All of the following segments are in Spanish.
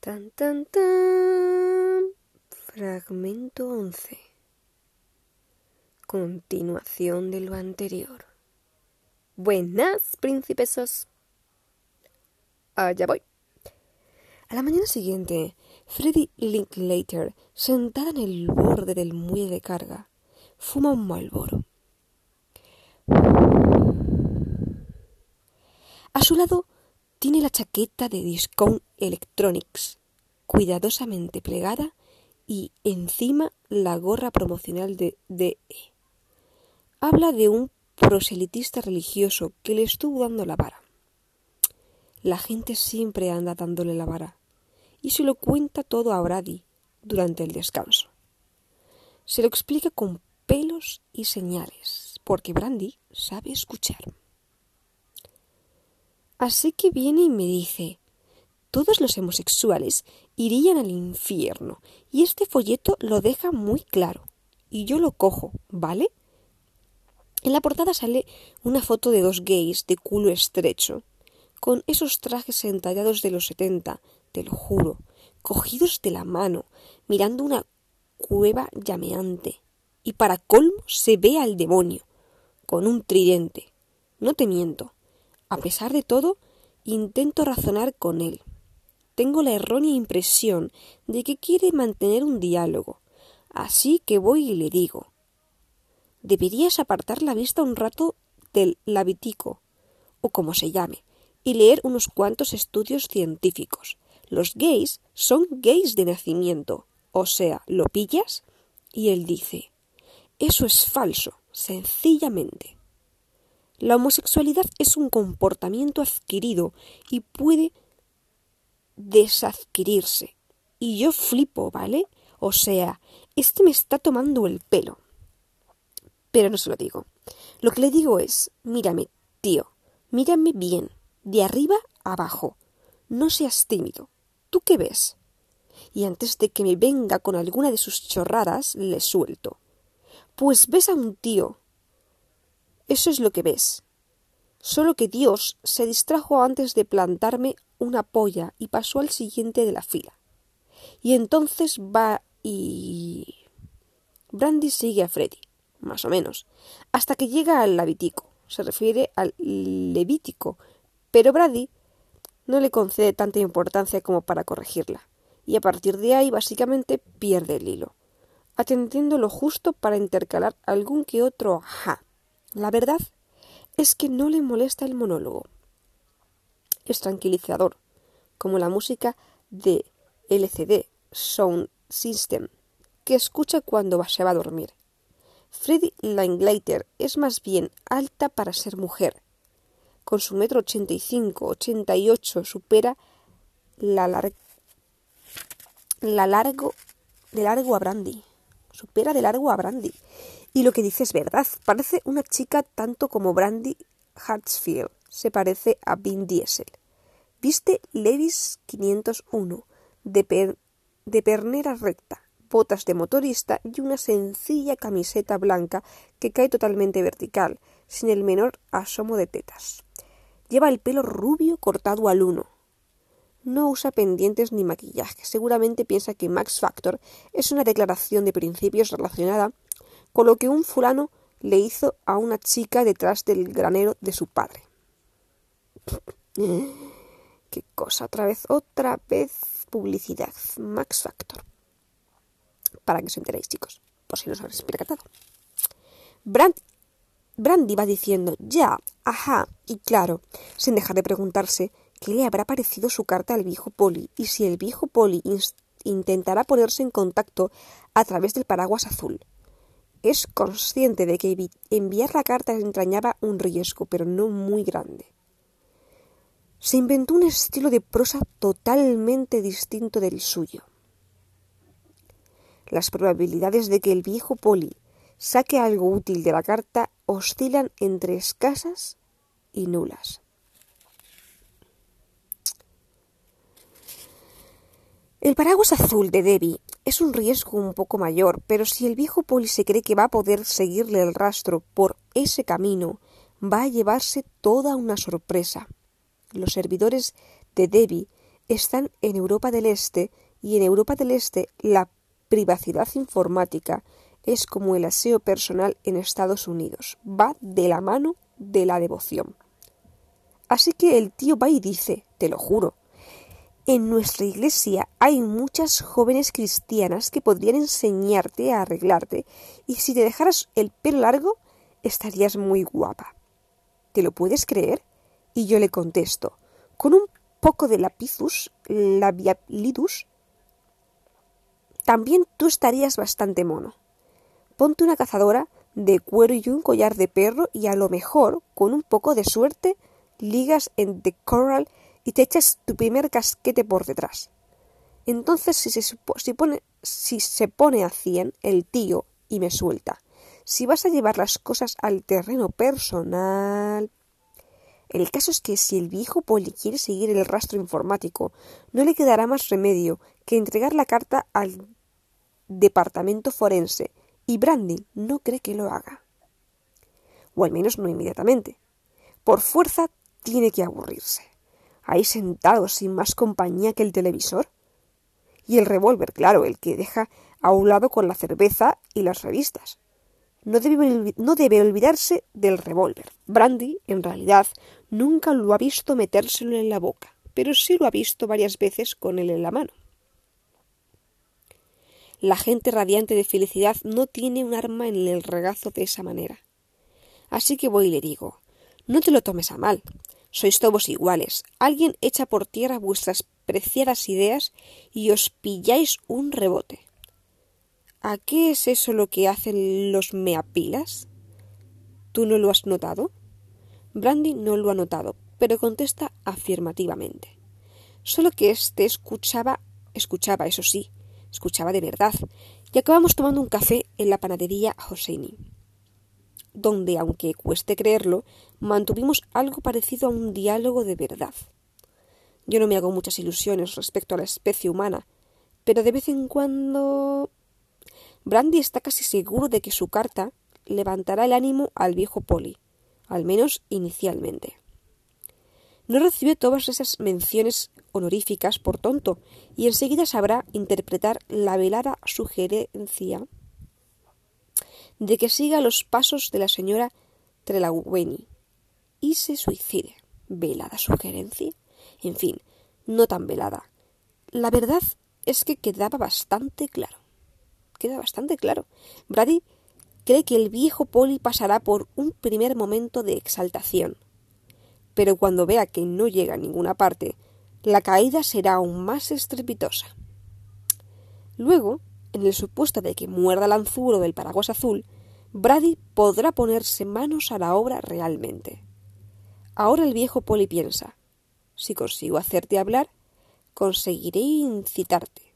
Tan, tan, tan. Fragmento 11. Continuación de lo anterior. Buenas, príncipesos. Allá voy. A la mañana siguiente, Freddy Linklater, sentada en el borde del muelle de carga, fuma un malboro. A su lado tiene la chaqueta de Discount Electronics, cuidadosamente plegada, y encima la gorra promocional de DE. Habla de un proselitista religioso que le estuvo dando la vara. La gente siempre anda dándole la vara, y se lo cuenta todo a Brady durante el descanso. Se lo explica con pelos y señales, porque Brandy sabe escuchar. Así que viene y me dice, todos los homosexuales irían al infierno, y este folleto lo deja muy claro. Y yo lo cojo, ¿vale? En la portada sale una foto de dos gays de culo estrecho, con esos trajes entallados de los setenta, te lo juro, cogidos de la mano, mirando una cueva llameante. Y para colmo se ve al demonio, con un tridente. No te miento. A pesar de todo, intento razonar con él. Tengo la errónea impresión de que quiere mantener un diálogo, así que voy y le digo deberías apartar la vista un rato del labitico, o como se llame, y leer unos cuantos estudios científicos. Los gays son gays de nacimiento, o sea, lo pillas, y él dice eso es falso, sencillamente. La homosexualidad es un comportamiento adquirido y puede desadquirirse. Y yo flipo, ¿vale? O sea, este me está tomando el pelo. Pero no se lo digo. Lo que le digo es, mírame, tío, mírame bien, de arriba a abajo. No seas tímido. ¿Tú qué ves? Y antes de que me venga con alguna de sus chorradas, le suelto. Pues ves a un tío eso es lo que ves. Solo que Dios se distrajo antes de plantarme una polla y pasó al siguiente de la fila. Y entonces va y. Brandy sigue a Freddy, más o menos, hasta que llega al Levítico. Se refiere al Levítico, pero Brady no le concede tanta importancia como para corregirla, y a partir de ahí básicamente pierde el hilo, atendiendo lo justo para intercalar algún que otro ajá la verdad es que no le molesta el monólogo. Es tranquilizador, como la música de LCD Sound System, que escucha cuando se va a dormir. Freddie Langlater es más bien alta para ser mujer. Con su metro ochenta y cinco, ochenta y ocho supera la, la largo de largo a Brandy. Supera de largo a Brandy. Y lo que dice es verdad. Parece una chica tanto como Brandy Hartsfield. Se parece a Vin Diesel. Viste Levis 501 de, de pernera recta, botas de motorista y una sencilla camiseta blanca que cae totalmente vertical, sin el menor asomo de tetas. Lleva el pelo rubio cortado al uno. No usa pendientes ni maquillaje. Seguramente piensa que Max Factor es una declaración de principios relacionada con lo que un fulano le hizo a una chica detrás del granero de su padre. Qué cosa, otra vez, otra vez publicidad. Max Factor. Para que os enteréis, chicos, por si no os habéis percatado. Brand Brandy va diciendo ya, ajá, y claro, sin dejar de preguntarse qué le habrá parecido su carta al viejo Poli y si el viejo Poli intentará ponerse en contacto a través del paraguas azul. Es consciente de que enviar la carta entrañaba un riesgo, pero no muy grande. Se inventó un estilo de prosa totalmente distinto del suyo. Las probabilidades de que el viejo Poli saque algo útil de la carta oscilan entre escasas y nulas. El paraguas azul de Debbie es un riesgo un poco mayor, pero si el viejo poli se cree que va a poder seguirle el rastro por ese camino, va a llevarse toda una sorpresa. Los servidores de Debbie están en Europa del Este y en Europa del Este la privacidad informática es como el aseo personal en Estados Unidos. Va de la mano de la devoción. Así que el tío va y dice, te lo juro, en nuestra iglesia hay muchas jóvenes cristianas que podrían enseñarte a arreglarte y si te dejaras el pelo largo estarías muy guapa. ¿Te lo puedes creer? Y yo le contesto, con un poco de lapizus labialidus, también tú estarías bastante mono. Ponte una cazadora de cuero y un collar de perro y a lo mejor, con un poco de suerte, ligas en The Coral y te echas tu primer casquete por detrás. Entonces, si se, si pone, si se pone a cien el tío y me suelta. Si vas a llevar las cosas al terreno personal. El caso es que si el viejo poli quiere seguir el rastro informático, no le quedará más remedio que entregar la carta al departamento forense, y Brandy no cree que lo haga. O al menos no inmediatamente. Por fuerza tiene que aburrirse ahí sentado sin más compañía que el televisor. Y el revólver, claro, el que deja a un lado con la cerveza y las revistas. No debe, no debe olvidarse del revólver. Brandy, en realidad, nunca lo ha visto metérselo en la boca, pero sí lo ha visto varias veces con él en la mano. La gente radiante de felicidad no tiene un arma en el regazo de esa manera. Así que voy y le digo, no te lo tomes a mal. Sois todos iguales. Alguien echa por tierra vuestras preciadas ideas y os pilláis un rebote. ¿A qué es eso lo que hacen los meapilas? ¿Tú no lo has notado? Brandy no lo ha notado, pero contesta afirmativamente. Solo que éste escuchaba, escuchaba, eso sí, escuchaba de verdad, y acabamos tomando un café en la panadería Hosseini donde, aunque cueste creerlo, mantuvimos algo parecido a un diálogo de verdad. Yo no me hago muchas ilusiones respecto a la especie humana, pero de vez en cuando. Brandy está casi seguro de que su carta levantará el ánimo al viejo Polly, al menos inicialmente. No recibe todas esas menciones honoríficas por tonto, y enseguida sabrá interpretar la velada sugerencia de que siga los pasos de la señora Trelawney y se suicide. ¿Velada sugerencia? En fin, no tan velada. La verdad es que quedaba bastante claro. Queda bastante claro. Brady cree que el viejo Polly pasará por un primer momento de exaltación. Pero cuando vea que no llega a ninguna parte, la caída será aún más estrepitosa. Luego, en el supuesto de que muerda el anzuelo del paraguas azul, Brady podrá ponerse manos a la obra realmente. Ahora el viejo Polly piensa si consigo hacerte hablar, conseguiré incitarte.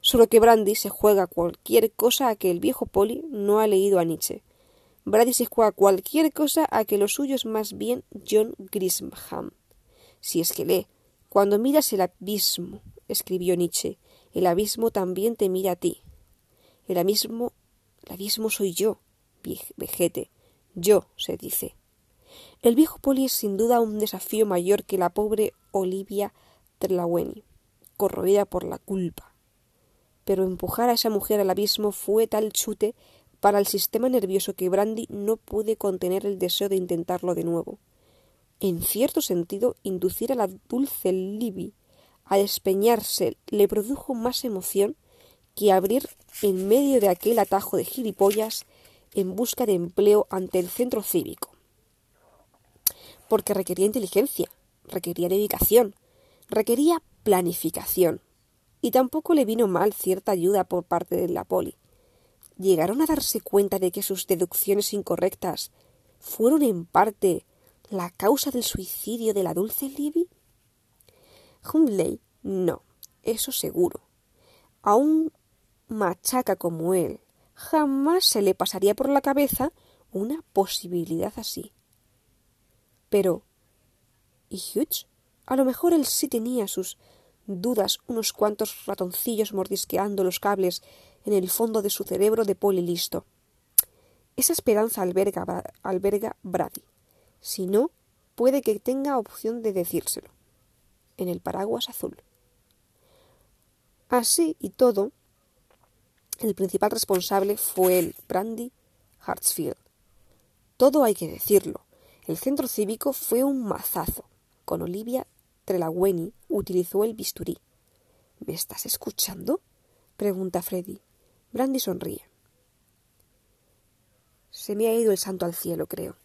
Solo que Brandy se juega cualquier cosa a que el viejo Polly no ha leído a Nietzsche. Brady se juega cualquier cosa a que lo suyo es más bien John Grisham. Si es que lee. Cuando miras el abismo, escribió Nietzsche, el abismo también te mira a ti. El abismo, el abismo soy yo, vejete. Yo, se dice. El viejo Poli es sin duda un desafío mayor que la pobre Olivia Trelawney, corroída por la culpa. Pero empujar a esa mujer al abismo fue tal chute para el sistema nervioso que Brandy no pude contener el deseo de intentarlo de nuevo. En cierto sentido, inducir a la dulce Libby a despeñarse le produjo más emoción que abrir en medio de aquel atajo de gilipollas en busca de empleo ante el centro cívico. Porque requería inteligencia, requería dedicación, requería planificación. Y tampoco le vino mal cierta ayuda por parte de la poli. Llegaron a darse cuenta de que sus deducciones incorrectas fueron en parte la causa del suicidio de la dulce Libby. Hundley no, eso seguro. Aún machaca como él, jamás se le pasaría por la cabeza una posibilidad así. Pero. ¿Y Hughes? A lo mejor él sí tenía sus dudas, unos cuantos ratoncillos mordisqueando los cables en el fondo de su cerebro de poli listo. Esa esperanza alberga, alberga Brady. Si no, puede que tenga opción de decírselo. En el paraguas azul. Así y todo, el principal responsable fue el Brandy Hartsfield. Todo hay que decirlo. El centro cívico fue un mazazo. Con Olivia Trelawney utilizó el bisturí. ¿Me estás escuchando? pregunta Freddy. Brandy sonríe. Se me ha ido el santo al cielo, creo.